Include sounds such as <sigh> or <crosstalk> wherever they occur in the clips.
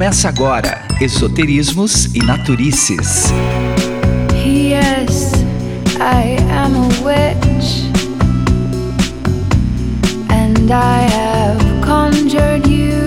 Começa agora Esoterismos e Naturices. Yes, I am a witch, and I have conjured you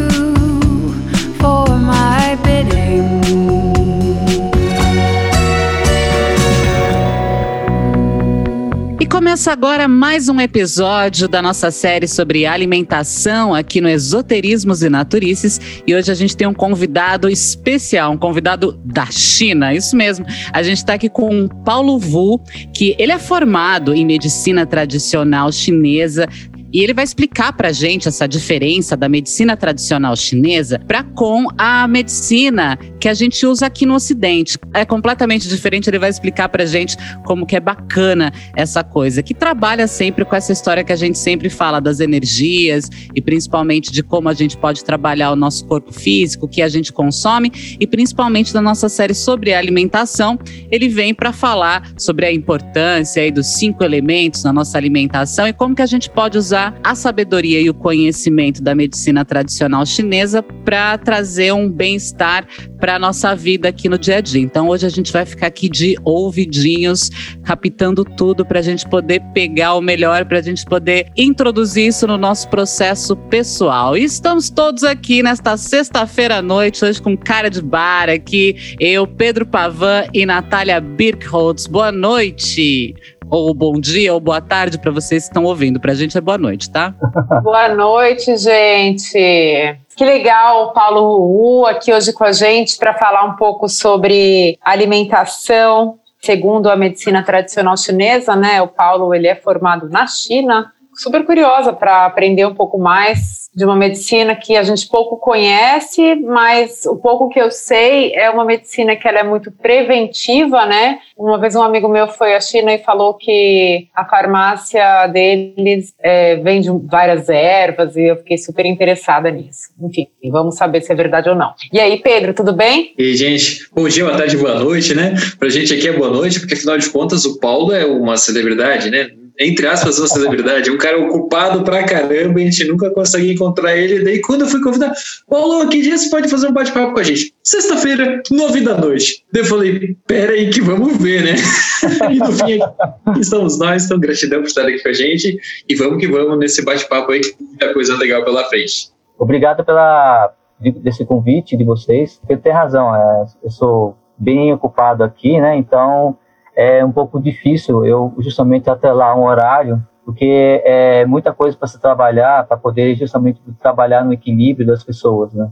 começa agora mais um episódio da nossa série sobre alimentação aqui no Esoterismos e Naturices. E hoje a gente tem um convidado especial, um convidado da China, isso mesmo. A gente está aqui com o Paulo Wu, que ele é formado em medicina tradicional chinesa, e ele vai explicar para a gente essa diferença da medicina tradicional chinesa para com a medicina que a gente usa aqui no Ocidente. É completamente diferente. Ele vai explicar para a gente como que é bacana essa coisa, que trabalha sempre com essa história que a gente sempre fala das energias e principalmente de como a gente pode trabalhar o nosso corpo físico, o que a gente consome e principalmente da nossa série sobre alimentação. Ele vem para falar sobre a importância aí dos cinco elementos na nossa alimentação e como que a gente pode usar a sabedoria e o conhecimento da medicina tradicional chinesa para trazer um bem-estar para a nossa vida aqui no dia a dia. Então, hoje a gente vai ficar aqui de ouvidinhos, captando tudo para a gente poder pegar o melhor, para a gente poder introduzir isso no nosso processo pessoal. E estamos todos aqui nesta sexta-feira à noite, hoje com cara de bar aqui, eu, Pedro Pavan e Natália Birkholtz. Boa noite! Ou bom dia ou boa tarde para vocês que estão ouvindo. Para a gente é boa noite, tá? <laughs> Boa noite, gente. Que legal, Paulo Wu aqui hoje com a gente para falar um pouco sobre alimentação segundo a medicina tradicional chinesa, né? O Paulo ele é formado na China. Super curiosa para aprender um pouco mais de uma medicina que a gente pouco conhece, mas o pouco que eu sei é uma medicina que ela é muito preventiva, né? Uma vez um amigo meu foi à China e falou que a farmácia deles é, vende várias ervas e eu fiquei super interessada nisso. Enfim, vamos saber se é verdade ou não. E aí, Pedro, tudo bem? E aí, gente, bom dia, boa tarde, boa noite, né? Pra gente aqui é boa noite, porque afinal de contas o Paulo é uma celebridade, né? Entre aspas, uma celebridade, um cara ocupado pra caramba, a gente nunca consegue encontrar ele. Daí, quando eu fui convidar, Paulo, que dia você pode fazer um bate-papo com a gente? Sexta-feira, nove da noite. Daí eu falei, pera aí que vamos ver, né? <laughs> e no fim, aqui estamos nós, então gratidão por estar aqui com a gente e vamos que vamos nesse bate-papo aí, que tem muita coisa legal pela frente. Obrigado pela desse convite de vocês. Você tem razão, é, eu sou bem ocupado aqui, né? Então, é um pouco difícil eu justamente atrelar um horário, porque é muita coisa para se trabalhar, para poder justamente trabalhar no equilíbrio das pessoas, né?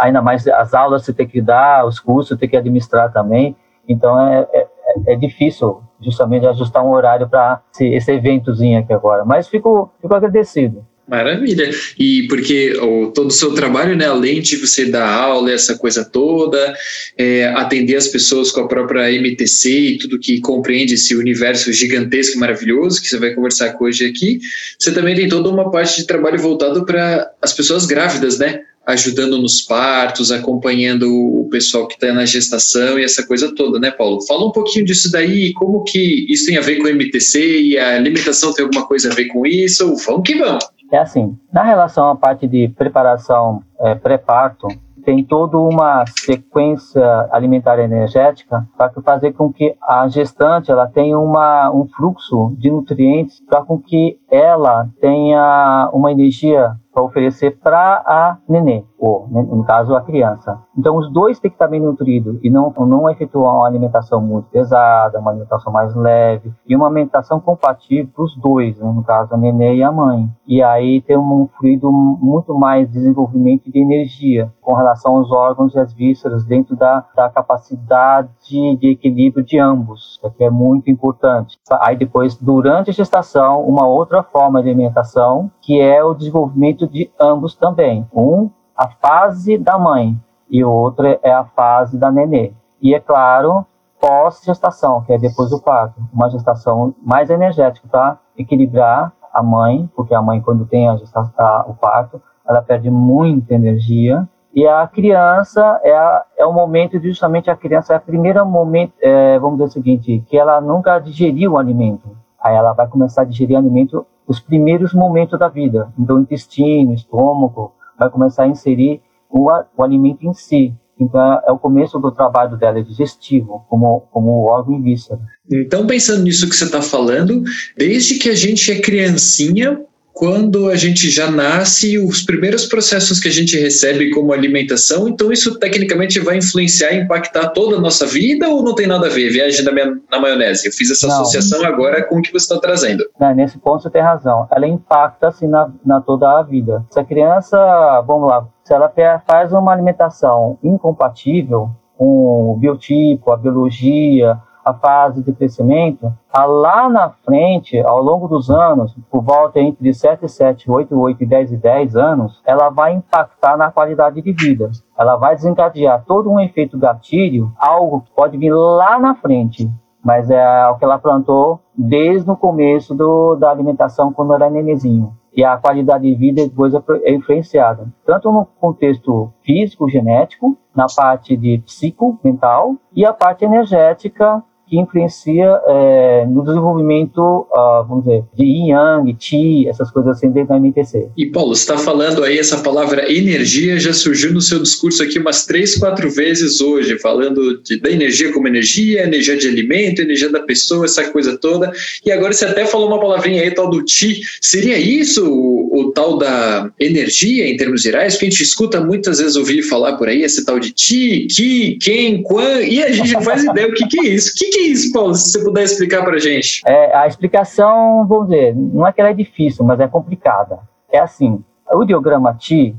Ainda mais as aulas você tem que dar, os cursos tem que administrar também, então é, é, é difícil justamente ajustar um horário para esse, esse eventozinho aqui agora, mas fico, fico agradecido. Maravilha. E porque o, todo o seu trabalho, né, além de você dar aula, essa coisa toda, é, atender as pessoas com a própria MTC e tudo que compreende esse universo gigantesco e maravilhoso que você vai conversar com hoje aqui, você também tem toda uma parte de trabalho voltado para as pessoas grávidas, né? Ajudando nos partos, acompanhando o pessoal que está na gestação e essa coisa toda, né, Paulo? Fala um pouquinho disso daí, como que isso tem a ver com o MTC e a alimentação tem alguma coisa a ver com isso? Vamos que vamos! É assim, na relação à parte de preparação é, pré-parto, tem toda uma sequência alimentar energética para fazer com que a gestante ela tenha uma, um fluxo de nutrientes para com que ela tenha uma energia para oferecer para a nenê, ou no caso a criança. Então os dois têm que estar bem nutridos e não, não efetuar uma alimentação muito pesada, uma alimentação mais leve e uma alimentação compatível para os dois, né? no caso a nenê e a mãe. E aí tem um fluido muito mais desenvolvimento de energia com relação aos órgãos e às vísceras dentro da, da capacidade de equilíbrio de ambos, que é muito importante. Aí depois, durante a gestação, uma outra forma de alimentação que é o desenvolvimento de ambos também. Um, a fase da mãe e outra é a fase da nenê. E é claro, pós-gestação, que é depois do parto, uma gestação mais energética para equilibrar a mãe, porque a mãe quando tem a gestação, o parto, ela perde muita energia e a criança é, a, é o momento de justamente a criança é o primeiro momento, é, vamos dizer o seguinte, que ela nunca digeriu o alimento. Aí ela vai começar a digerir alimento os primeiros momentos da vida. Então, intestino, estômago, vai começar a inserir o, o alimento em si. Então, é o começo do trabalho dela digestivo, como, como órgão e víscera. Então, pensando nisso que você está falando, desde que a gente é criancinha, quando a gente já nasce, os primeiros processos que a gente recebe como alimentação, então isso tecnicamente vai influenciar e impactar toda a nossa vida ou não tem nada a ver? Viagem na, minha, na maionese. Eu fiz essa não. associação agora com o que você está trazendo. Não, nesse ponto você tem razão. Ela impacta assim na, na toda a vida. Se a criança, vamos lá, se ela faz uma alimentação incompatível com o biotipo, a biologia, a fase de crescimento, a lá na frente, ao longo dos anos, por volta entre 7 e 7, 8 e 8 e 10 e 10 anos, ela vai impactar na qualidade de vida. Ela vai desencadear todo um efeito gatilho, algo que pode vir lá na frente, mas é o que ela plantou desde o começo do, da alimentação, quando era nenezinho. E a qualidade de vida depois é influenciada, tanto no contexto físico, genético, na parte de psico, mental, e a parte energética, que influencia é, no desenvolvimento, uh, vamos dizer, de yin yang, chi, essas coisas assim dentro da MTC. E Paulo, você está falando aí essa palavra energia já surgiu no seu discurso aqui umas três, quatro vezes hoje, falando de, da energia como energia, energia de alimento, energia da pessoa, essa coisa toda. E agora você até falou uma palavrinha aí, tal do chi. Seria isso o, o tal da energia em termos gerais? Porque a gente escuta muitas vezes ouvir falar por aí esse tal de chi, ki, quem, quan, e a gente não faz ideia o que, que é isso. O que, que é isso, Paulo? Se você puder explicar para gente. É, a explicação, vamos dizer, não é que ela é difícil, mas é complicada. É assim, o ideograma Ti,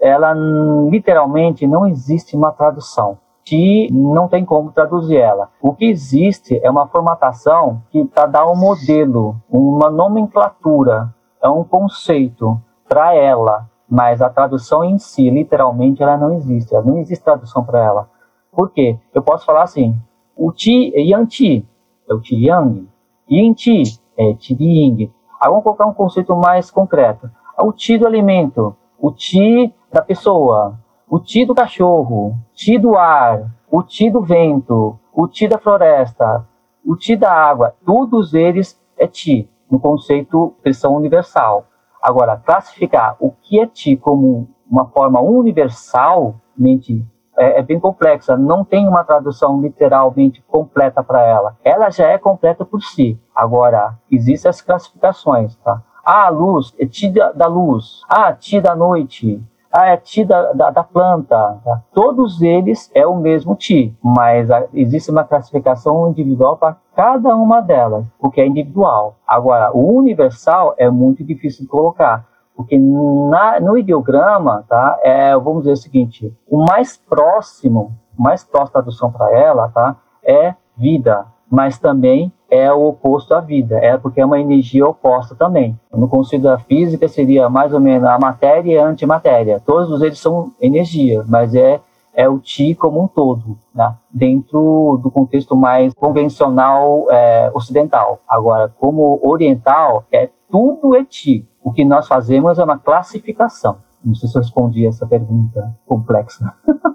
ela literalmente não existe uma tradução. Ti não tem como traduzir ela. O que existe é uma formatação que para dar um modelo, uma nomenclatura, é um conceito para ela, mas a tradução em si, literalmente, ela não existe. Ela não existe tradução para ela. Por quê? Eu posso falar assim, o Qi é Yang é o Qi Yang. Yin Qi é de Ying. Aí vamos colocar um conceito mais concreto. O Qi do alimento, o Qi da pessoa, o Qi do cachorro, Qi do ar, o Qi do vento, o Qi da floresta, o Qi da água, todos eles é Qi, no conceito expressão universal. Agora, classificar o que é Qi como uma forma universalmente é, é, bem complexa, não tem uma tradução literalmente completa para ela. Ela já é completa por si. Agora, existem as classificações, tá? Ah, luz é ti da, da luz. Ah, ti da noite. Ah, é ti da, da, da planta. Tá? Todos eles é o mesmo ti, mas a, existe uma classificação individual para cada uma delas, o que é individual. Agora, o universal é muito difícil de colocar. Porque na, no ideograma, tá, é, vamos dizer o seguinte, o mais próximo, mais próximo tradução para ela, tá, é vida, mas também é o oposto à vida, é porque é uma energia oposta também. No conceito da física seria mais ou menos a matéria e a antimatéria. Todos eles são energia, mas é é o Ti como um todo, né? dentro do contexto mais convencional é, ocidental. Agora, como oriental, é tudo é Ti. O que nós fazemos é uma classificação. Não sei se eu respondi essa pergunta complexa. <laughs>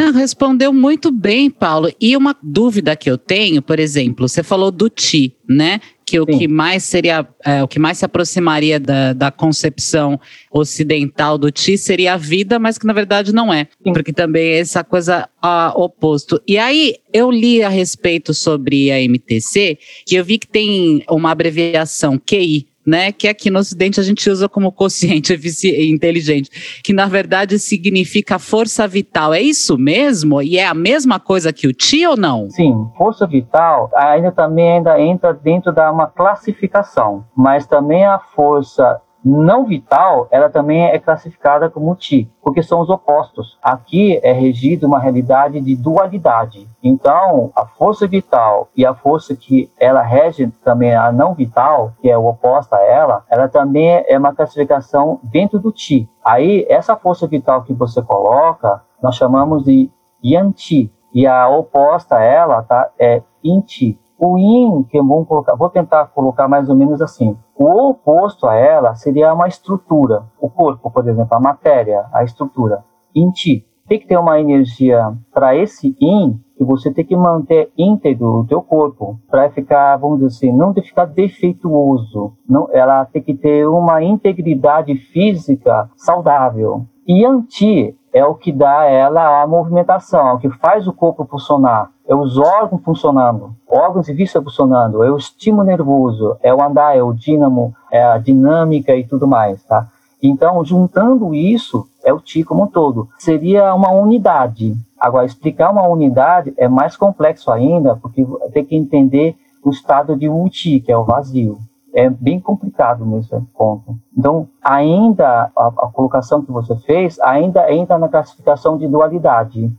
Não, respondeu muito bem, Paulo. E uma dúvida que eu tenho, por exemplo, você falou do ti, né? Que o Sim. que mais seria, é, o que mais se aproximaria da, da concepção ocidental do ti seria a vida, mas que na verdade não é, Sim. porque também é essa coisa a, oposto. E aí eu li a respeito sobre a MTC e eu vi que tem uma abreviação QI, né? Que aqui no Ocidente a gente usa como consciente <laughs> inteligente, que na verdade significa força vital. É isso mesmo? E é a mesma coisa que o Ti ou não? Sim, força vital ainda também ainda entra dentro da uma classificação, mas também a força não vital, ela também é classificada como ti, porque são os opostos. Aqui é regido uma realidade de dualidade. Então, a força vital e a força que ela rege também a não vital, que é o oposto a ela, ela também é uma classificação dentro do ti. Aí, essa força vital que você coloca, nós chamamos de yanti, e a oposta a ela tá, é inti. O yin, que vou colocar, vou tentar colocar mais ou menos assim. O oposto a ela seria uma estrutura. O corpo, por exemplo, a matéria, a estrutura. Yin ti. Tem que ter uma energia para esse yin que você tem que manter íntegro o teu corpo para ficar, vamos dizer assim, não ficar defeituoso. Não, ela tem que ter uma integridade física saudável. E anti é o que dá ela a movimentação, é o que faz o corpo funcionar, é os órgãos funcionando, órgãos e vista funcionando, é o estímulo nervoso, é o andar, é o dínamo, é a dinâmica e tudo mais, tá? Então, juntando isso, é o Ti como um todo. Seria uma unidade. Agora, explicar uma unidade é mais complexo ainda, porque tem que entender o estado de Uti, que é o vazio. É bem complicado nesse ponto. Então, ainda, a, a colocação que você fez, ainda entra na classificação de dualidade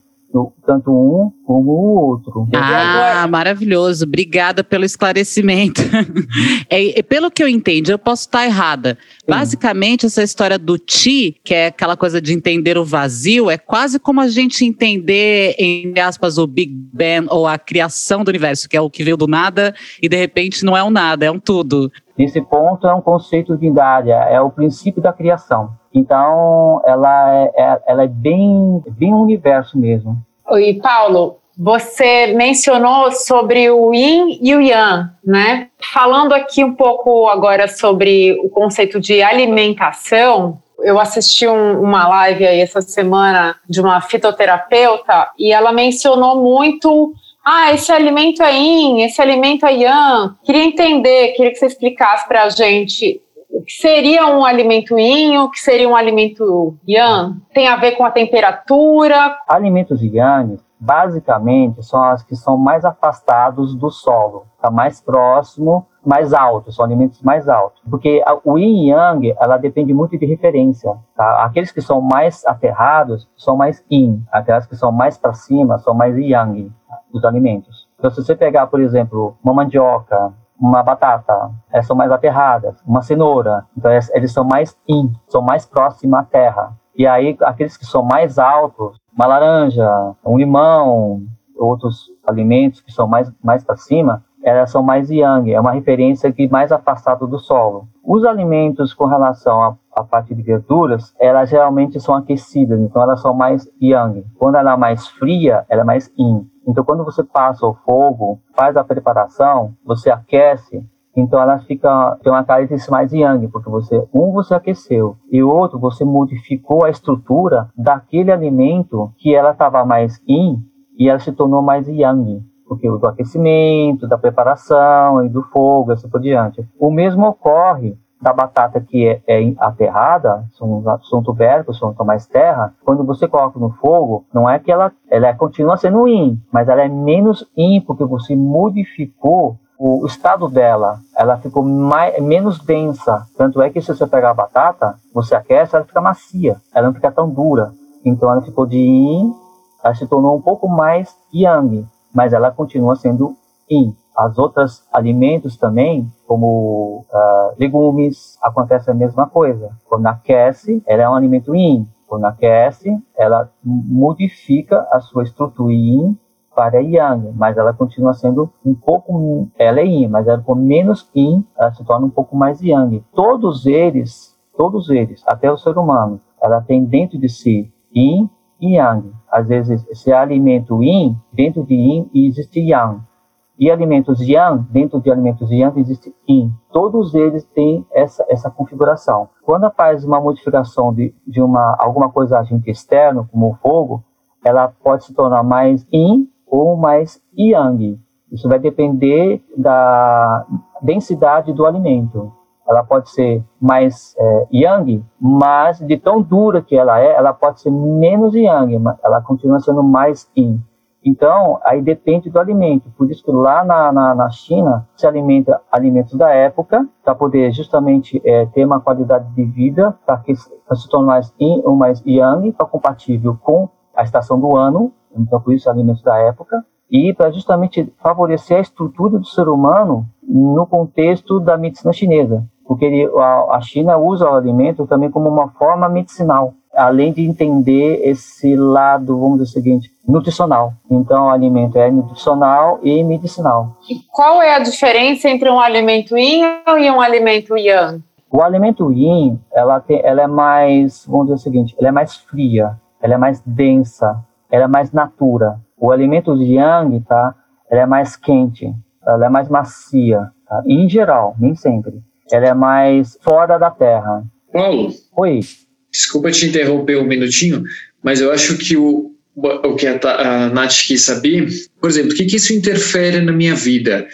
tanto um como o outro. Ah, maravilhoso. Obrigada pelo esclarecimento. <laughs> é, pelo que eu entendi, eu posso estar errada. Sim. Basicamente, essa história do ti, que é aquela coisa de entender o vazio, é quase como a gente entender, entre aspas, o Big Bang ou a criação do universo, que é o que veio do nada e de repente não é um nada, é um tudo. Nesse ponto é um conceito de unidade, é o princípio da criação. Então, ela é, é, ela é bem, bem universo mesmo. E Paulo, você mencionou sobre o yin e o yang, né? Falando aqui um pouco agora sobre o conceito de alimentação, eu assisti um, uma live aí essa semana de uma fitoterapeuta e ela mencionou muito ah, esse alimento é yin, esse alimento é yang. Queria entender, queria que você explicasse para a gente o que seria um alimento yin, o que seria um alimento yang? Tem a ver com a temperatura? Alimentos yang, basicamente, são as que são mais afastados do solo, tá mais próximo, mais alto, são alimentos mais altos. Porque o yin e yang, ela depende muito de referência, tá? Aqueles que são mais aterrados são mais yin, aquelas que são mais para cima são mais yang, os alimentos. Então, se você pegar, por exemplo, uma mandioca, uma batata, elas são mais aterradas, uma cenoura, então eles são mais in, são mais próximos à terra. E aí, aqueles que são mais altos, uma laranja, um limão, outros alimentos que são mais, mais para cima, elas são mais yang, é uma referência que mais afastado do solo. Os alimentos com relação à parte de verduras, elas geralmente são aquecidas, então elas são mais yang. Quando ela é mais fria, ela é mais yin. Então, quando você passa o fogo, faz a preparação, você aquece, então ela fica tem uma característica mais yang, porque você um você aqueceu e o outro você modificou a estrutura daquele alimento que ela estava mais yin e ela se tornou mais yang, porque do aquecimento, da preparação e do fogo, assim por diante. O mesmo ocorre da batata que é, é aterrada, são, são tubérculos, são, são mais terra, quando você coloca no fogo, não é que ela, ela continua sendo in, mas ela é menos in porque você modificou o estado dela, ela ficou mais, menos densa. Tanto é que se você pegar a batata, você aquece, ela fica macia, ela não fica tão dura. Então ela ficou de yin, ela se tornou um pouco mais yang, mas ela continua sendo yin. As outras alimentos também, como uh, legumes, acontece a mesma coisa. Quando aquece, ela é um alimento yin. Quando aquece, ela modifica a sua estrutura yin para yang, mas ela continua sendo um pouco, ela é yin, mas ela com menos yin, ela se torna um pouco mais yang. Todos eles, todos eles, até o ser humano, ela tem dentro de si yin e yang. Às vezes, esse alimento yin, dentro de yin existe yang. E alimentos yang, dentro de alimentos yang existe yin. Todos eles têm essa, essa configuração. Quando faz uma modificação de, de uma, alguma coisa agente externo, como o fogo, ela pode se tornar mais yin ou mais yang. Isso vai depender da densidade do alimento. Ela pode ser mais é, yang, mas de tão dura que ela é, ela pode ser menos yang, mas ela continua sendo mais yin. Então, aí depende do alimento. Por isso que lá na, na, na China se alimenta alimentos da época, para poder justamente é, ter uma qualidade de vida, para que se torne mais yin ou mais yang, para compatível com a estação do ano, então por isso alimentos da época, e para justamente favorecer a estrutura do ser humano no contexto da medicina chinesa, porque ele, a, a China usa o alimento também como uma forma medicinal, além de entender esse lado, vamos dizer o seguinte, nutricional. Então, o alimento é nutricional e medicinal. E qual é a diferença entre um alimento yin e um alimento yang? O alimento yin, ela, tem, ela é mais, vamos dizer o seguinte, ela é mais fria, ela é mais densa, ela é mais natura. O alimento yang, tá? Ela é mais quente, ela é mais macia, tá? em geral, nem sempre. Ela é mais fora da terra. Paulo. Oi. Desculpa te interromper um minutinho, Mas eu acho que o, o que a, a Nath quis saber, por exemplo, o que, que isso interfere na minha vida?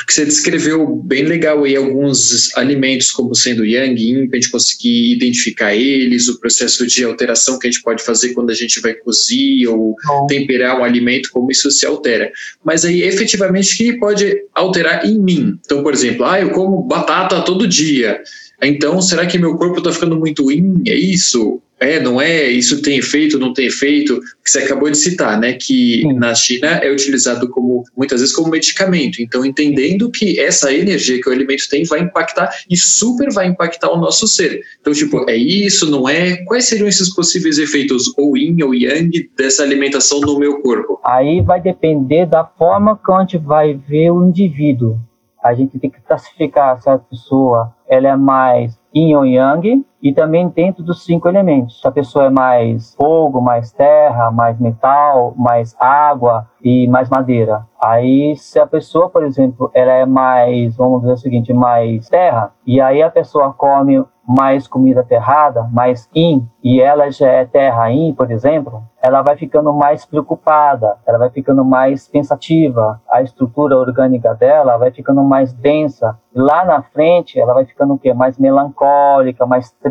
Porque você descreveu bem legal aí alguns alimentos como sendo yang, yin, para a gente conseguir identificar eles, o processo de alteração que a gente pode fazer quando a gente vai cozir ou Bom. temperar um alimento, como isso se altera. Mas aí, efetivamente, o que pode alterar em mim? Então, por exemplo, ah, eu como batata todo dia. Então, será que meu corpo está ficando muito yin? É isso? É, não é, isso tem efeito, não tem efeito, que você acabou de citar, né, que Sim. na China é utilizado como, muitas vezes como medicamento, então entendendo que essa energia que o alimento tem vai impactar e super vai impactar o nosso ser, então tipo, é isso, não é, quais seriam esses possíveis efeitos ou yin ou yang dessa alimentação no meu corpo? Aí vai depender da forma que a gente vai ver o indivíduo, a gente tem que classificar se a pessoa ela é mais yin ou yang, e também dentro dos cinco elementos. Se a pessoa é mais fogo, mais terra, mais metal, mais água e mais madeira. Aí, se a pessoa, por exemplo, ela é mais, vamos dizer o seguinte, mais terra, e aí a pessoa come mais comida terrada, mais in, e ela já é terra in, por exemplo, ela vai ficando mais preocupada, ela vai ficando mais pensativa, a estrutura orgânica dela vai ficando mais densa. Lá na frente, ela vai ficando o quê? Mais melancólica, mais triste,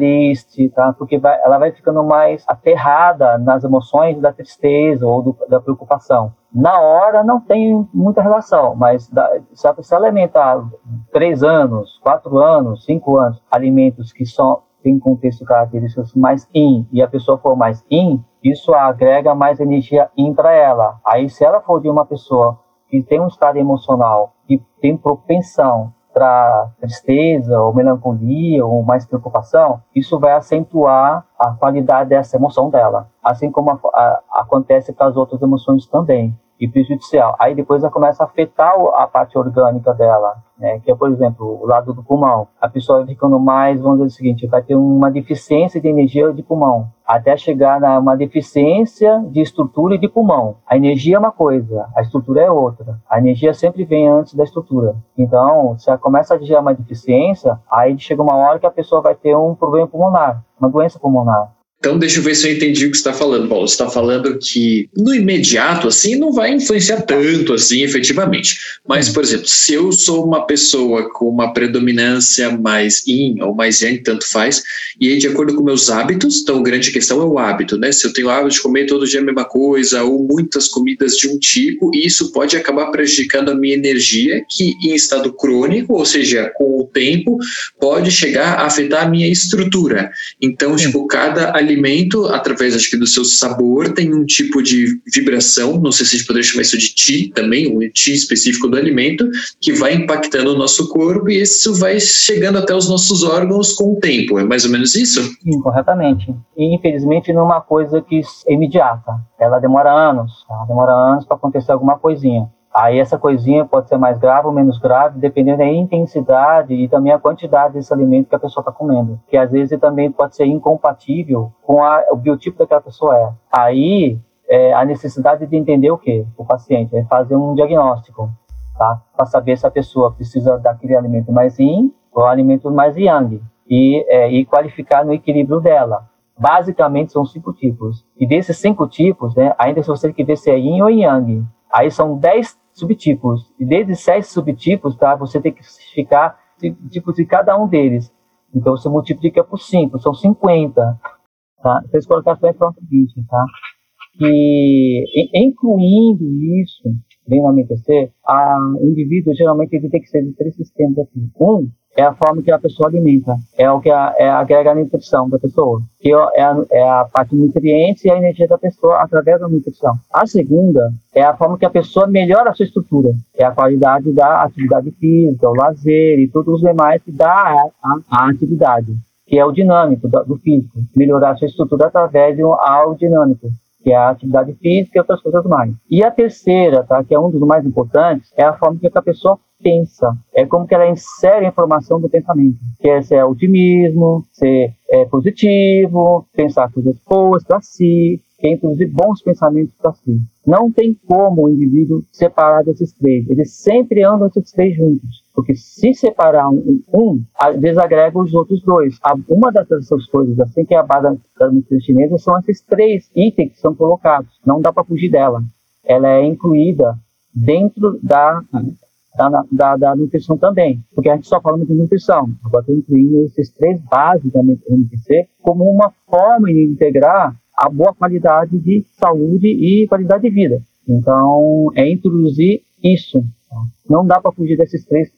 tá? Porque vai, ela vai ficando mais aterrada nas emoções da tristeza ou do, da preocupação. Na hora não tem muita relação, mas se você alimentar três anos, quatro anos, cinco anos, alimentos que são tem contexto características mais in e a pessoa for mais in, isso agrega mais energia in para ela. Aí se ela for de uma pessoa que tem um estado emocional que tem propensão para tristeza ou melancolia ou mais preocupação, isso vai acentuar a qualidade dessa emoção dela, assim como a, a, acontece com as outras emoções também e prejudicial. Aí depois ela começa a afetar a parte orgânica dela, né? Que é, por exemplo, o lado do pulmão. A pessoa vai ficando mais, vamos dizer o seguinte, vai ter uma deficiência de energia de pulmão, até chegar a uma deficiência de estrutura e de pulmão. A energia é uma coisa, a estrutura é outra. A energia sempre vem antes da estrutura. Então, se ela começa a gerar uma deficiência, aí chega uma hora que a pessoa vai ter um problema pulmonar, uma doença pulmonar. Então, deixa eu ver se eu entendi o que você está falando, Paulo. Você está falando que no imediato, assim, não vai influenciar tanto, assim, efetivamente. Mas, por exemplo, se eu sou uma pessoa com uma predominância mais yin ou mais yang, tanto faz, e aí, de acordo com meus hábitos, então, a grande questão é o hábito, né? Se eu tenho o hábito de comer todo dia a mesma coisa, ou muitas comidas de um tipo, isso pode acabar prejudicando a minha energia, que em estado crônico, ou seja, com o tempo, pode chegar a afetar a minha estrutura. Então, tipo, cada alimento, através acho que do seu sabor, tem um tipo de vibração, não sei se a gente poderia chamar isso de ti também, um ti específico do alimento, que vai impactando o nosso corpo e isso vai chegando até os nossos órgãos com o tempo. É mais ou menos isso? Sim, corretamente. E infelizmente não é uma coisa que é imediata. Ela demora anos, ela demora anos para acontecer alguma coisinha. Aí essa coisinha pode ser mais grave ou menos grave, dependendo da intensidade e também a quantidade desse alimento que a pessoa está comendo. Que às vezes também pode ser incompatível com a, o biotipo daquela pessoa é. Aí é, a necessidade de entender o que o paciente é fazer um diagnóstico, tá? Para saber se a pessoa precisa daquele alimento mais yin ou alimento mais yang e, é, e qualificar no equilíbrio dela. Basicamente são cinco tipos. E desses cinco tipos, né, ainda se você tem que ver se é yin ou yang. Aí são 10 subtipos. E desses 6 subtipos, tá, você tem que ficar tipos de cada um deles. Então você multiplica por 5, são 50. Tá? Vocês colocaram bem pronto isso, tá? E incluindo isso, bem na MTC, a, indivíduo geralmente ele tem que ser de três sistemas aqui. Um é a forma que a pessoa alimenta, é o que a, é agrega a nutrição da pessoa, que é a, é a parte de nutrientes e a energia da pessoa através da nutrição. A segunda é a forma que a pessoa melhora a sua estrutura, é a qualidade da atividade física, o lazer e todos os demais que dá a, a, a atividade, que é o dinâmico do, do físico, melhorar a sua estrutura através de um ao dinâmico que é a atividade física e outras coisas mais. E a terceira, tá, que é um dos mais importantes, é a forma que a pessoa pensa. É como que ela insere a informação do pensamento. Que é, se é otimismo, ser é positivo, pensar coisas boas para si, que é introduzir bons pensamentos para si. Não tem como o indivíduo separar desses três. Eles sempre andam esses três juntos. Porque se separar um, um desagrega os outros dois. Uma dessas coisas, assim que é a base da medicina chinesa, são esses três itens que são colocados. Não dá para fugir dela. Ela é incluída dentro da, da, da, da, nutrição também. Porque a gente só fala de nutrição. Agora estou incluindo esses três bases da MPC como uma forma de integrar a boa qualidade de saúde e qualidade de vida. Então, é introduzir isso. Não dá para fugir desses três,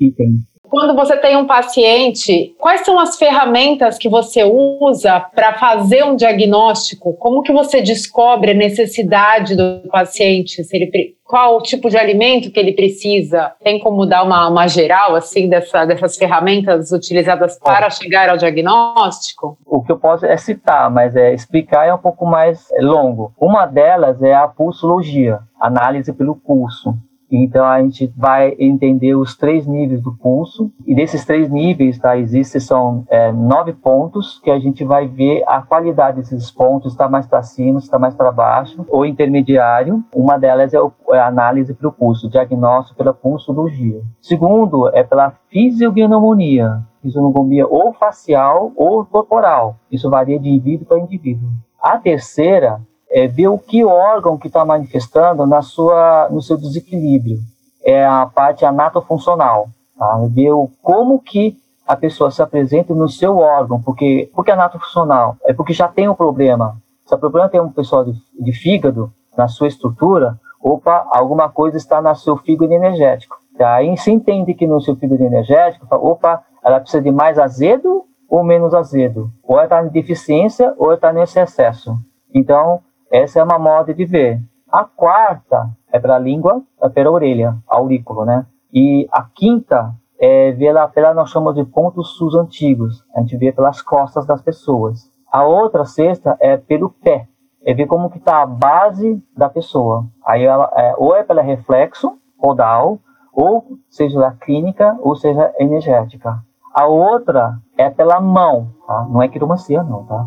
itens. Quando você tem um paciente, quais são as ferramentas que você usa para fazer um diagnóstico? Como que você descobre a necessidade do paciente? Se ele, qual o tipo de alimento que ele precisa? Tem como dar uma, uma geral assim dessa, dessas ferramentas utilizadas para chegar ao diagnóstico? O que eu posso é citar, mas é explicar é um pouco mais longo. Uma delas é a pulsologia, análise pelo pulso. Então a gente vai entender os três níveis do pulso e desses três níveis, tá, existem são é, nove pontos que a gente vai ver a qualidade desses pontos, está mais para cima, está mais para baixo, ou intermediário. Uma delas é, o, é a análise pelo pulso, diagnóstico pela pulsologia. Segundo é pela fisiognomonia, fisionomia ou facial ou corporal. Isso varia de indivíduo para indivíduo. A terceira é ver o que órgão que está manifestando na sua, no seu desequilíbrio. É a parte anatofuncional. Tá? Ver o, como que a pessoa se apresenta no seu órgão. Porque, porque anatofuncional? É porque já tem um problema. Se o problema tem um pessoal de, de fígado na sua estrutura, opa, alguma coisa está no seu fígado energético. Aí se entende que no seu fígado energético, opa, ela precisa de mais azedo ou menos azedo. Ou ela está em deficiência ou está nesse excesso. Então, essa é uma moda de ver. A quarta é pela língua, é pela orelha, aurículo, né? E a quinta é pela, pela nós chamamos de pontos sus antigos. A gente vê pelas costas das pessoas. A outra sexta é pelo pé. É ver como que está a base da pessoa. Aí ela é, ou é pela reflexo podal, ou seja da clínica, ou seja energética. A outra é pela mão, tá? Não é quiromancia, não, tá?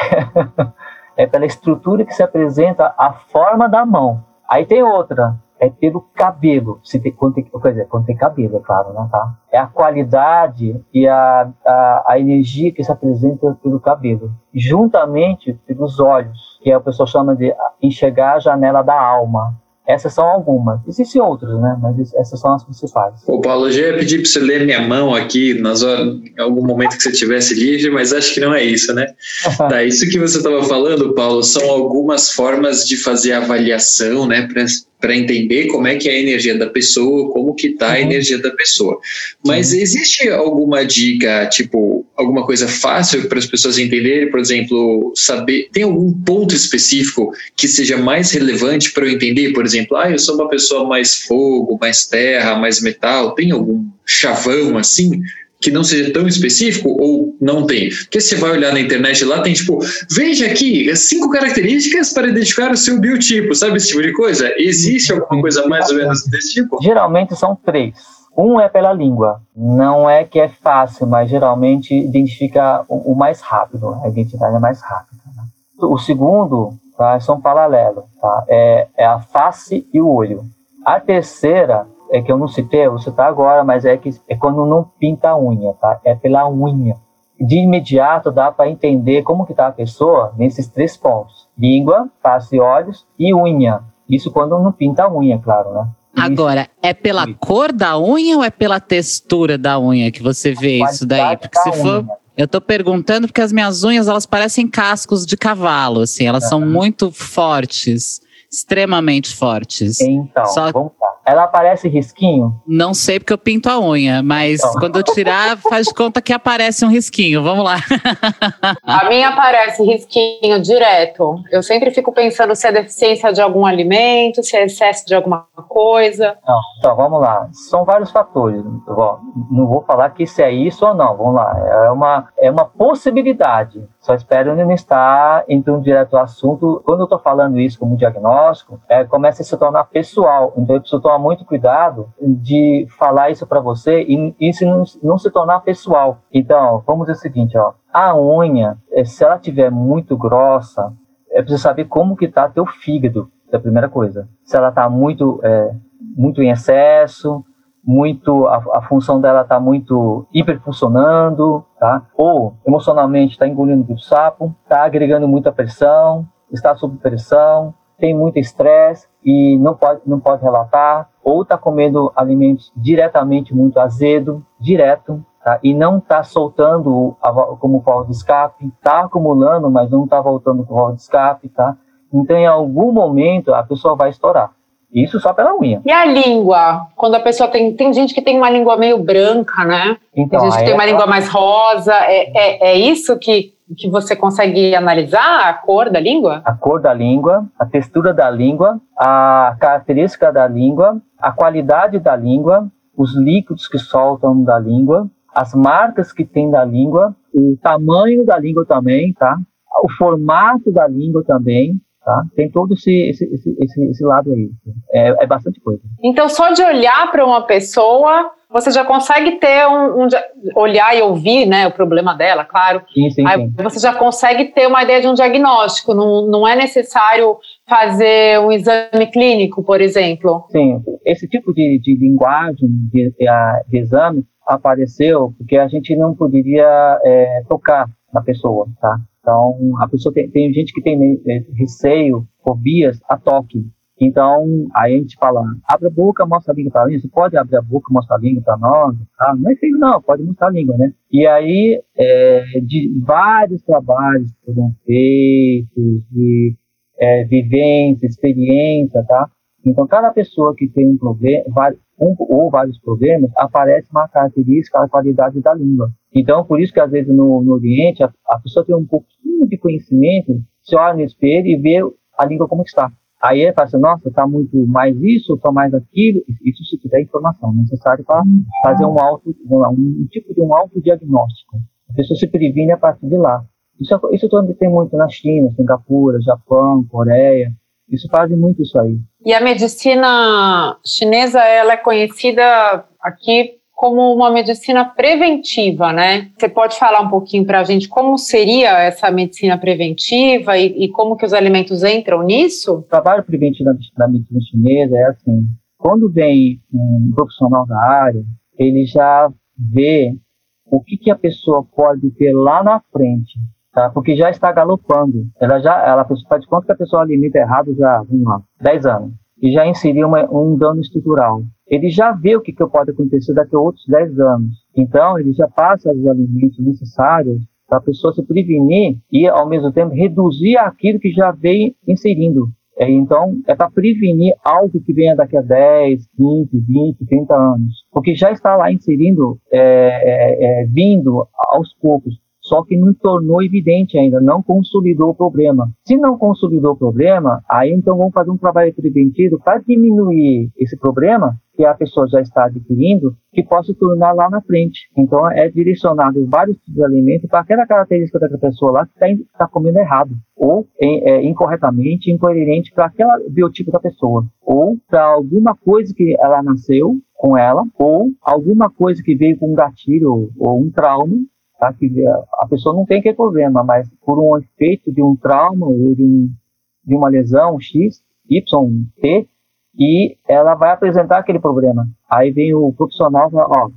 <laughs> é pela estrutura que se apresenta a forma da mão. Aí tem outra, é pelo cabelo, se tem, quando, tem, quer dizer, quando tem cabelo, é claro, né, tá? É a qualidade e a, a, a, energia que se apresenta pelo cabelo, juntamente pelos olhos, que é o pessoal chama de enxergar a janela da alma. Essas são algumas. Existem outras, né? Mas essas são as principais. Ô, Paulo, eu já ia pedir para você ler minha mão aqui nas horas, em algum momento que você tivesse livre, mas acho que não é isso, né? <laughs> tá, isso que você estava falando, Paulo, são algumas formas de fazer avaliação, né? Para entender como é que é a energia da pessoa, como que tá a uhum. energia da pessoa. Mas existe alguma dica, tipo, alguma coisa fácil para as pessoas entenderem, por exemplo, saber, tem algum ponto específico que seja mais relevante para eu entender, por exemplo, ah, eu sou uma pessoa mais fogo, mais terra, mais metal, tem algum chavão assim que não seja tão específico ou não tem? Porque você vai olhar na internet lá, tem tipo, veja aqui, cinco características para identificar o seu biotipo, sabe esse tipo de coisa? Existe alguma coisa mais ou menos desse tipo? Geralmente são três. Um é pela língua. Não é que é fácil, mas geralmente identifica o, mais rápido. A identidade é mais rápida. Né? O segundo tá, são paralelos. Tá? É, é a face e o olho. A terceira é que eu não citei, eu vou citar agora, mas é que é quando não pinta a unha, tá? É pela unha. De imediato dá para entender como que tá a pessoa nesses três pontos: língua, face e olhos e unha. Isso quando não pinta a unha, claro, né? Agora, é pela isso. cor da unha ou é pela textura da unha que você vê isso daí? Porque se for, unha. eu tô perguntando porque as minhas unhas elas parecem cascos de cavalo, assim, elas uhum. são muito fortes, extremamente fortes. Então, Só... vamos lá. Ela aparece risquinho? Não sei porque eu pinto a unha, mas então. quando eu tirar, <laughs> faz de conta que aparece um risquinho. Vamos lá. A minha aparece risquinho direto. Eu sempre fico pensando se é deficiência de algum alimento, se é excesso de alguma coisa. Não, então, vamos lá. São vários fatores. Não vou falar que isso é isso ou não. Vamos lá. É uma, é uma possibilidade. Só espero não estar entrando direto ao assunto. Quando eu estou falando isso como diagnóstico, é, começa a se tornar pessoal. Então eu preciso tomar muito cuidado de falar isso para você e isso não, não, se tornar pessoal. Então, vamos dizer o seguinte, ó. A unha, é, se ela tiver muito grossa, é preciso saber como que está teu fígado, é a primeira coisa. Se ela está muito, é, muito em excesso, muito a, a função dela está muito hiperfuncionando, tá? Ou emocionalmente está engolindo muito sapo, está agregando muita pressão, está sob pressão, tem muito estresse e não pode não pode relatar, ou está comendo alimentos diretamente muito azedo, direto, tá? e não está soltando a, como válvula de escape, está acumulando, mas não está voltando para válvula de escape, tá? Então, em algum momento, a pessoa vai estourar. Isso só pela unha. E a língua? Quando a pessoa tem. Tem gente que tem uma língua meio branca, né? Então, tem gente que tem uma é língua mais rosa. É, é, é isso que, que você consegue analisar? A cor da língua? A cor da língua, a textura da língua, a característica da língua, a qualidade da língua, os líquidos que soltam da língua, as marcas que tem da língua, o tamanho da língua também, tá? O formato da língua também, Tá? Tem todo esse, esse, esse, esse, lado aí. É, é bastante coisa. Então, só de olhar para uma pessoa, você já consegue ter um, um, olhar e ouvir, né, o problema dela, claro. Sim, sim, sim. Você já consegue ter uma ideia de um diagnóstico. Não, não é necessário fazer um exame clínico, por exemplo. Sim, esse tipo de, de linguagem de, de exame apareceu porque a gente não poderia é, tocar na pessoa, tá? Então, a pessoa tem, tem gente que tem é, receio, fobias a toque. Então, aí a gente fala, abre a boca, mostra a língua para Você pode abrir a boca, mostrar a língua para nós? Ah, não é feio, não, pode mostrar a língua, né? E aí, é, de vários trabalhos foram feitos, de é, vivência, experiência, tá? Então, cada pessoa que tem um problema, um ou vários problemas, aparece uma característica, a qualidade da língua. Então, por isso que às vezes no, no Oriente, a, a, pessoa tem um pouquinho de conhecimento, se olha no espelho e vê a língua como está. Aí ele fala assim, nossa, está muito mais isso, está mais aquilo. Isso se tiver informação necessária para fazer um, auto, um, um, tipo de um autodiagnóstico. A pessoa se previne a partir de lá. Isso, isso também tem muito na China, Singapura, Japão, Coreia. Isso faz muito isso aí. E a medicina chinesa, ela é conhecida aqui como uma medicina preventiva, né? Você pode falar um pouquinho para a gente como seria essa medicina preventiva e, e, como que os alimentos entram nisso? O trabalho preventivo da medicina chinesa é assim, quando vem um profissional da área, ele já vê o que, que a pessoa pode ter lá na frente, tá? Porque já está galopando. Ela já, ela faz de conta que a pessoa alimenta errado já, vamos lá, 10 anos. E já inseriu uma, um dano estrutural. Ele já vê o que, que pode acontecer daqui a outros 10 anos. Então, ele já passa os alimentos necessários para a pessoa se prevenir e, ao mesmo tempo, reduzir aquilo que já vem inserindo. É, então, é para prevenir algo que venha daqui a 10, 15, 20, 30 anos. Porque já está lá inserindo, é, é, é vindo aos poucos só que não tornou evidente ainda, não consolidou o problema. Se não consolidou o problema, aí então vamos fazer um trabalho preventivo para diminuir esse problema que a pessoa já está adquirindo, que possa tornar lá na frente. Então é direcionado vários tipos de alimentos para aquela característica da pessoa lá que está tá comendo errado, ou é, incorretamente, incoerente para aquele biotipo da pessoa, ou para alguma coisa que ela nasceu com ela, ou alguma coisa que veio com um gatilho ou um trauma Tá? Que a pessoa não tem aquele problema, mas por um efeito de um trauma ou de, um, de uma lesão X, Y, T, e ela vai apresentar aquele problema. Aí vem o profissional e fala, ó,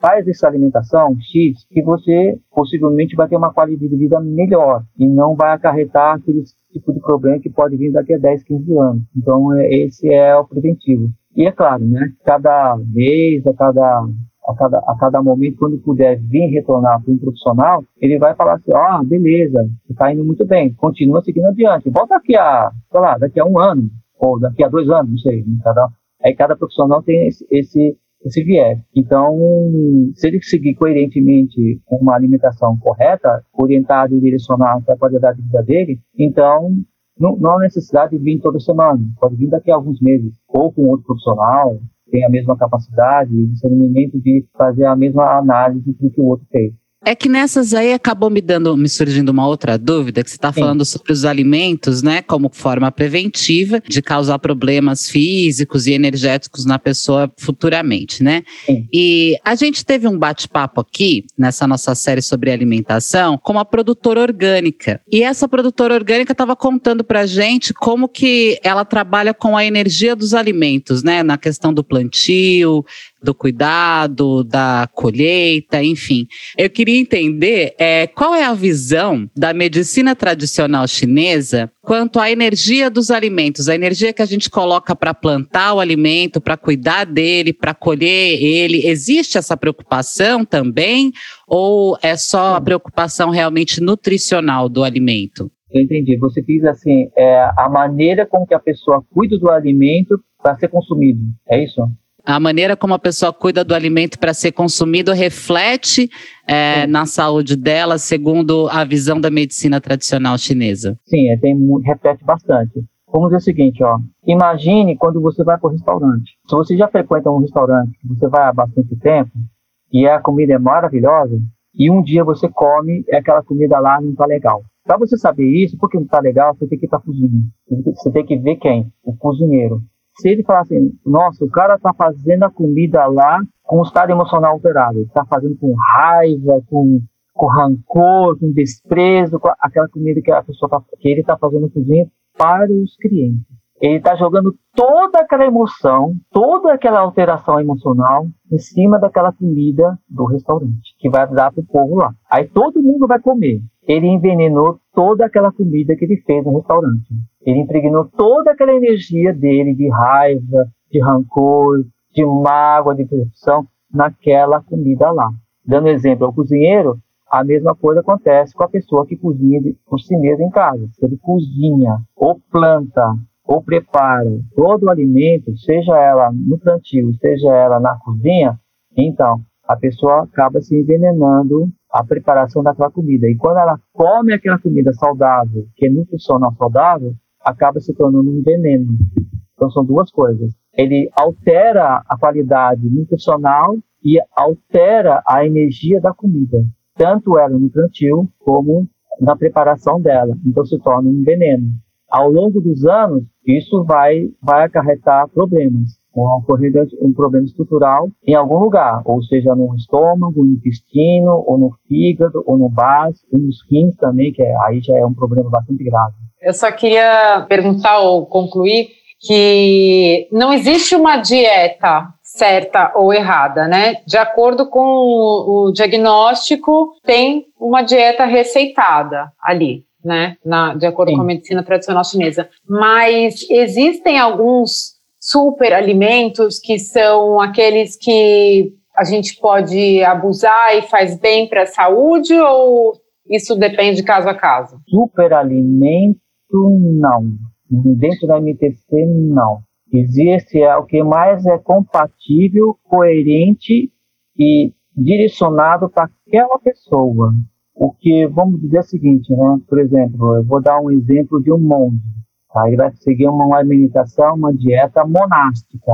faz essa alimentação X que você possivelmente vai ter uma qualidade de vida melhor e não vai acarretar aquele tipo de problema que pode vir daqui a 10, 15 anos. Então, é, esse é o preventivo. E é claro, né, cada mês, a cada a cada, a cada momento, quando puder vir retornar para um profissional, ele vai falar assim, ah, beleza, está indo muito bem, continua seguindo adiante. Volta daqui a, sei lá, daqui a um ano, ou daqui a dois anos, não sei. Né? Cada, aí cada profissional tem esse, esse, esse viés. Então, se ele seguir coerentemente uma alimentação correta, orientada e direcionada para a qualidade de vida dele, então não, não há necessidade de vir toda semana, pode vir daqui a alguns meses, ou com outro profissional, tem a mesma capacidade e discernimento de fazer a mesma análise do que o outro fez. É que nessas aí acabou me dando, me surgindo uma outra dúvida, que você está falando sobre os alimentos, né, como forma preventiva de causar problemas físicos e energéticos na pessoa futuramente, né? Sim. E a gente teve um bate-papo aqui, nessa nossa série sobre alimentação, com uma produtora orgânica. E essa produtora orgânica estava contando pra gente como que ela trabalha com a energia dos alimentos, né, na questão do plantio, do cuidado, da colheita, enfim. Eu queria entender é, qual é a visão da medicina tradicional chinesa quanto à energia dos alimentos, a energia que a gente coloca para plantar o alimento, para cuidar dele, para colher ele. Existe essa preocupação também? Ou é só a preocupação realmente nutricional do alimento? Eu entendi. Você diz assim, é a maneira com que a pessoa cuida do alimento para ser consumido. É isso? A maneira como a pessoa cuida do alimento para ser consumido reflete é, na saúde dela, segundo a visão da medicina tradicional chinesa. Sim, é, tem, reflete bastante. Vamos dizer o seguinte, ó. Imagine quando você vai para o restaurante. Se você já frequenta um restaurante, você vai há bastante tempo, e a comida é maravilhosa, e um dia você come e aquela comida lá não está legal. Para você saber isso, porque não está legal, você tem que ir para a cozinha. Você tem que ver quem? O cozinheiro se ele falar assim, nossa, o cara tá fazendo a comida lá com o estado emocional alterado, ele tá fazendo com raiva, com, com rancor, com desprezo, com aquela comida que a pessoa tá, que ele está fazendo cozinha para os clientes. Ele está jogando toda aquela emoção, toda aquela alteração emocional em cima daquela comida do restaurante, que vai dar para o povo lá. Aí todo mundo vai comer. Ele envenenou toda aquela comida que ele fez no restaurante. Ele impregnou toda aquela energia dele de raiva, de rancor, de mágoa, de decepção naquela comida lá. Dando exemplo ao cozinheiro, a mesma coisa acontece com a pessoa que cozinha por si mesmo em casa. Se ele cozinha, ou planta, ou prepara todo o alimento, seja ela no plantio, seja ela na cozinha, então a pessoa acaba se envenenando a preparação daquela comida. E quando ela come aquela comida saudável, que é nutricional saudável, acaba se tornando um veneno. Então são duas coisas. Ele altera a qualidade nutricional e altera a energia da comida, tanto ela no plantio como na preparação dela. Então se torna um veneno. Ao longo dos anos, isso vai, vai acarretar problemas ocorrida um problema estrutural em algum lugar, ou seja, no estômago, no intestino, ou no fígado, ou no baço, ou nos rins também, que é, aí já é um problema bastante grave. Eu só queria perguntar ou concluir que não existe uma dieta certa ou errada, né? De acordo com o, diagnóstico, tem uma dieta receitada ali, né? Na, de acordo Sim. com a medicina tradicional chinesa. Mas existem alguns superalimentos que são aqueles que a gente pode abusar e faz bem para a saúde ou isso depende de caso a caso? Superalimento não. Dentro da MTC, não. Existe é o que mais é compatível, coerente e direcionado para aquela pessoa. O que, vamos dizer o seguinte, né? Por exemplo, eu vou dar um exemplo de um monge. Tá? Ele vai seguir uma alimentação, uma dieta monástica.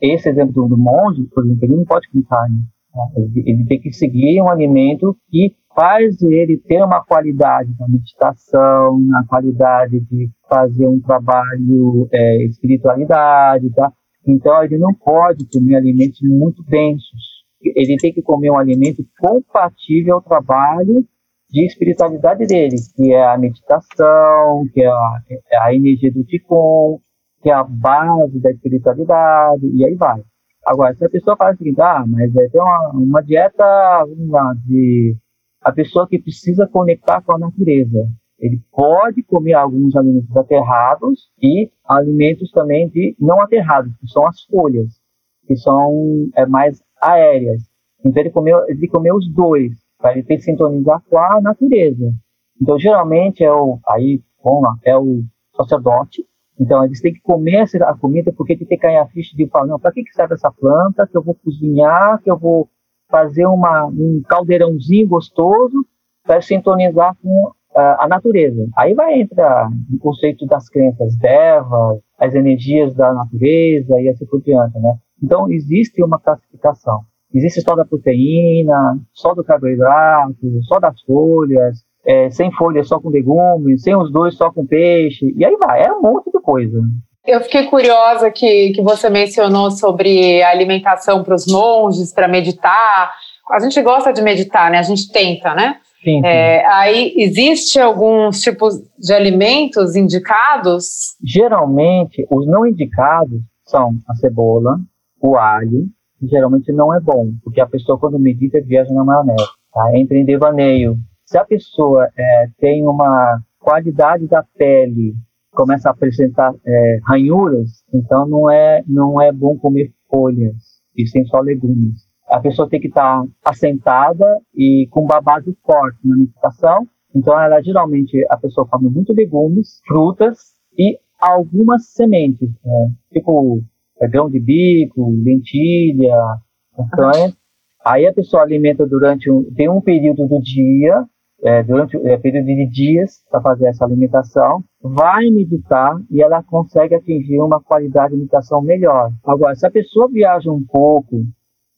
Esse exemplo do monge, por exemplo, ele não pode comer carne. Tá? Ele, ele tem que seguir um alimento que faz ele ter uma qualidade na meditação, na qualidade de fazer um trabalho é, espiritualidade, tá? Então ele não pode comer alimentos muito densos. Ele tem que comer um alimento compatível ao trabalho de espiritualidade dele, que é a meditação, que é a, é a energia do Qigong, que é a base da espiritualidade, e aí vai. Agora, se a pessoa fala assim, ah, mas é, tem uma, uma dieta uma, de a pessoa que precisa conectar com a natureza. Ele pode comer alguns alimentos aterrados e alimentos também de não aterrados, que são as folhas, que são é, mais aéreas. Então ele comeu, ele comeu os dois, para ele ter que sintonizar com a natureza. Então geralmente é o aí, lá, é o sacerdote. Então eles têm que comer a comida porque tem que cair a ficha de falar, não, para que, que serve essa planta? Que eu vou cozinhar, que eu vou fazer uma, um caldeirãozinho gostoso para sintonizar com uh, a natureza. Aí vai entrar o conceito das crenças Deva, as energias da natureza e assim por diante, né? Então existe uma classificação. Existe só da proteína, só do carboidrato, só das folhas, é, sem folha só com legumes, sem os dois só com peixe, e aí vai, é um monte de coisa. Eu fiquei curiosa que, que você mencionou sobre a alimentação para os monges, para meditar. A gente gosta de meditar, né? A gente tenta, né? Sim, sim. É, aí, existe alguns tipos de alimentos indicados? Geralmente, os não indicados são a cebola, o alho, que geralmente não é bom, porque a pessoa quando medita viaja na maionese, tá? entra em devaneio. Se a pessoa é, tem uma qualidade da pele, começa a apresentar é, ranhuras, então não é, não é bom comer folhas, e sem só legumes. A pessoa tem que estar assentada e com uma base forte na meditação, então ela geralmente, a pessoa come muito legumes, frutas e algumas sementes, né? tipo é, grão de bico, lentilha, castanha. Aí a pessoa alimenta durante um, tem um período do dia, é, durante o é, período de dias para fazer essa alimentação, vai meditar e ela consegue atingir uma qualidade de meditação melhor. Agora, se a pessoa viaja um pouco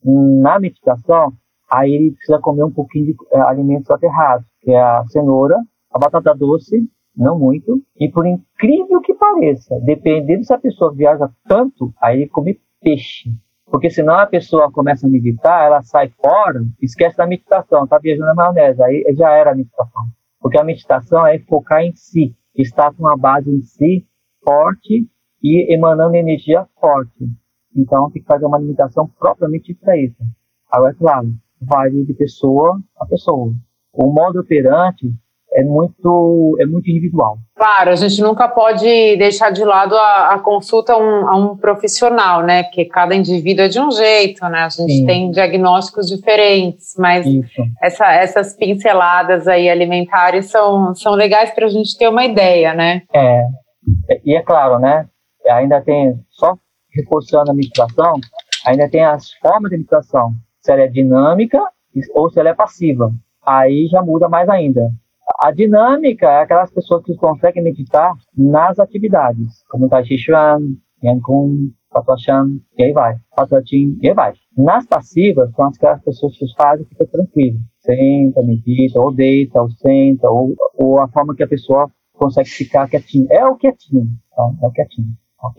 na meditação, aí ele precisa comer um pouquinho de é, alimentos aterrados, que é a cenoura, a batata doce, não muito, e por incrível que pareça, dependendo se a pessoa viaja tanto, aí ele come peixe. Porque senão a pessoa começa a meditar, ela sai fora, esquece da meditação, está viajando na maionese, aí já era a meditação. Porque a meditação é focar em si, estar com uma base em si forte e emanando energia forte. Então tem que fazer uma limitação propriamente para isso. Agora, é claro, varia de pessoa a pessoa. O modo operante é muito, é muito individual. Claro, a gente nunca pode deixar de lado a, a consulta a um, a um, profissional, né? Porque cada indivíduo é de um jeito, né? A gente Sim. tem diagnósticos diferentes, mas essa, essas pinceladas aí alimentares são, são legais para a gente ter uma ideia, né? É, e é claro, né? Ainda tem, só reforçando a meditação, ainda tem as formas de meditação, se ela é dinâmica ou se ela é passiva. Aí já muda mais ainda. A dinâmica é aquelas pessoas que conseguem meditar nas atividades, como Tai Chi Chuan, Yan Kung, Patuachan, e aí vai, Patuachin, e aí vai. Nas passivas, são aquelas pessoas que fazem e fica tranquilo. Senta, medita, ou deita, ou senta, ou, ou a forma que a pessoa consegue ficar quietinho. É o quietinho, tá? é o quietinho.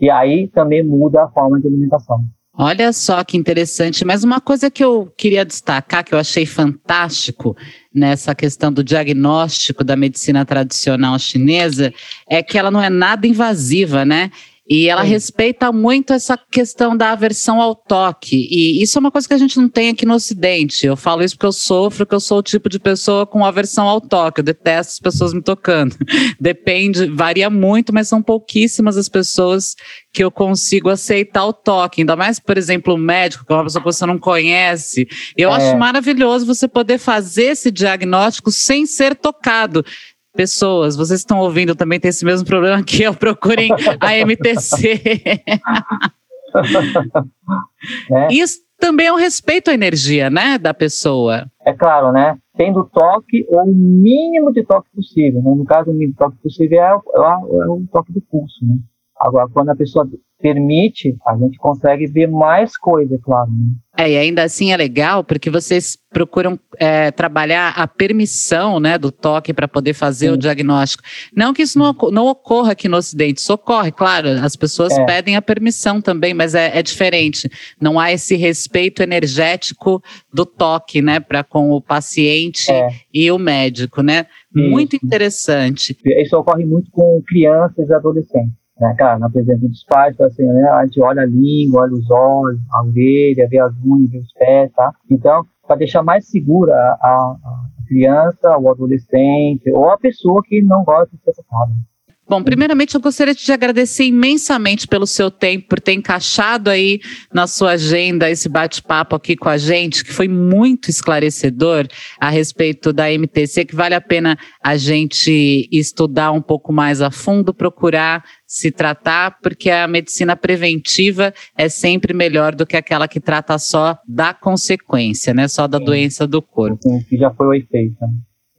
E aí também muda a forma de alimentação. Olha só que interessante, mas uma coisa que eu queria destacar, que eu achei fantástico nessa questão do diagnóstico da medicina tradicional chinesa, é que ela não é nada invasiva, né? E ela respeita muito essa questão da aversão ao toque. E isso é uma coisa que a gente não tem aqui no Ocidente. Eu falo isso porque eu sofro, que eu sou o tipo de pessoa com aversão ao toque. Eu detesto as pessoas me tocando. <laughs> Depende, varia muito, mas são pouquíssimas as pessoas que eu consigo aceitar o toque. Ainda mais, por exemplo, o médico, que é uma pessoa que você não conhece. Eu é. acho maravilhoso você poder fazer esse diagnóstico sem ser tocado pessoas, vocês estão ouvindo também tem esse mesmo problema que eu procurem a MTC. <laughs> é. Isso também é um respeito à energia, né, da pessoa. É claro, né? Tendo toque ou o mínimo de toque possível. Né? No caso, o mínimo de toque possível é o, é o toque do pulso, né? Agora, quando a pessoa permite, a gente consegue ver mais coisa, claro. Né? É, e ainda assim é legal porque vocês procuram é, trabalhar a permissão né, do toque para poder fazer Sim. o diagnóstico. Não que isso não, não, ocorra aqui no Ocidente, isso ocorre, claro, as pessoas é. pedem a permissão também, mas é, é, diferente. Não há esse respeito energético do toque, né, para com o paciente é. e o médico, né? Muito interessante. Isso ocorre muito com crianças e adolescentes né, cara, na presença dos pais, então, assim, né, a gente olha a língua, olha os olhos, a orelha, vê as unhas, vê os pés, tá? Então, para deixar mais segura a, a, criança, o adolescente, ou a pessoa que não gosta de ser tocada. Bom, primeiramente eu gostaria de te agradecer imensamente pelo seu tempo, por ter encaixado aí na sua agenda esse bate-papo aqui com a gente, que foi muito esclarecedor a respeito da MTC, que vale a pena a gente estudar um pouco mais a fundo, procurar se tratar, porque a medicina preventiva é sempre melhor do que aquela que trata só da consequência, né? Só da Sim. doença do corpo. Sim, que já foi o efeito.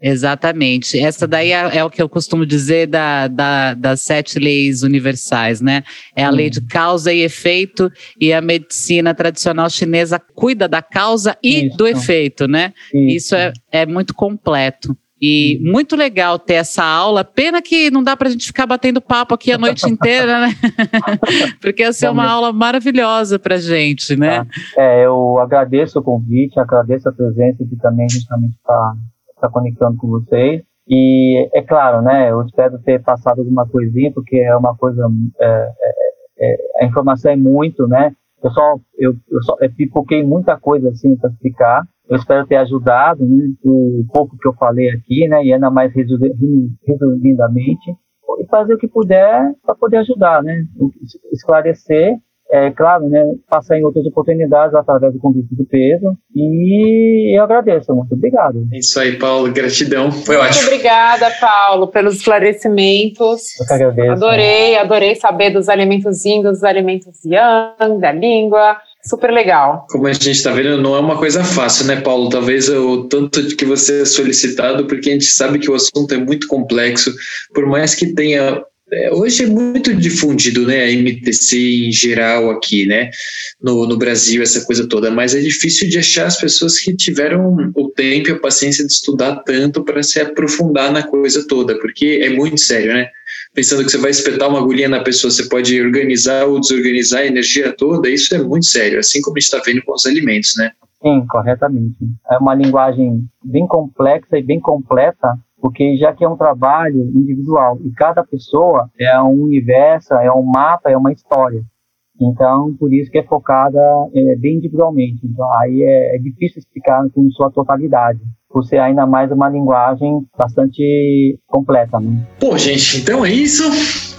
Exatamente. Essa daí é, é, o que eu costumo dizer da, da, das sete leis universais, né? É a lei de causa e efeito, e a medicina tradicional chinesa cuida da causa e Isso. do efeito, né? Isso, Isso é, é muito completo. E muito legal ter essa aula. Pena que não dá para a gente ficar batendo papo aqui a noite inteira, né? <laughs> Porque essa é uma aula maravilhosa para gente, né? É, eu agradeço o convite, agradeço a presença de também justamente tá estar conectando com vocês. E é claro, né, eu espero ter passado alguma coisinha, porque é uma coisa, é, é, é, a informação é muito, né, eu só, eu, eu só eu pipoquei muita coisa assim para explicar, eu espero ter ajudado, né, o pouco que eu falei aqui, né, e ainda mais resumidamente, e fazer o que puder para poder ajudar, né, esclarecer é claro, né, passar em outras oportunidades através do convite do peso. E eu agradeço, muito obrigado. É isso aí, Paulo, gratidão, foi muito ótimo. Muito obrigada, Paulo, pelos esclarecimentos. Eu que agradeço. Adorei, adorei saber dos alimentos yin, dos alimentos yang, da língua. Super legal. Como a gente está vendo, não é uma coisa fácil, né, Paulo? Talvez o tanto que você é solicitado, porque a gente sabe que o assunto é muito complexo, por mais que tenha hoje é muito difundido, né, a MTC em geral aqui, né, no, no Brasil, essa coisa toda, mas é difícil de achar as pessoas que tiveram o tempo e a paciência de estudar tanto para se aprofundar na coisa toda, porque é muito sério, né? Pensando que você vai espetar uma agulhinha na pessoa, você pode organizar ou desorganizar a energia toda, isso é muito sério, assim como a gente está vendo com os alimentos, né? Sim, corretamente. É uma linguagem bem complexa e bem completa porque já que é um trabalho individual e cada pessoa é um universo, é um mapa, é uma história. Então, por isso que é focada é, bem individualmente. Então, aí é, é difícil explicar com sua totalidade por ser ainda mais uma linguagem bastante completa. Né? Pô, gente, então é isso.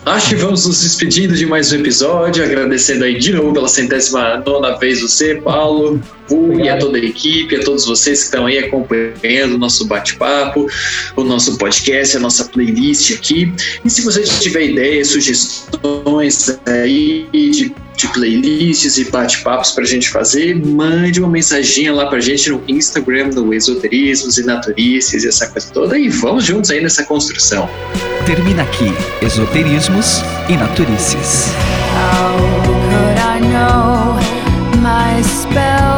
Acho que vamos nos despedindo de mais um episódio, agradecendo aí de novo pela centésima nona vez você, Paulo, Vu, e a toda a equipe, a todos vocês que estão aí acompanhando o nosso bate-papo, o nosso podcast, a nossa playlist aqui. E se você tiver ideias, sugestões aí de de playlists e bate-papos para a gente fazer, mande uma mensaginha lá para a gente no Instagram, no Esoterismos e Naturices e essa coisa toda e vamos juntos aí nessa construção. Termina aqui Esoterismos e Naturices. How could I know my spell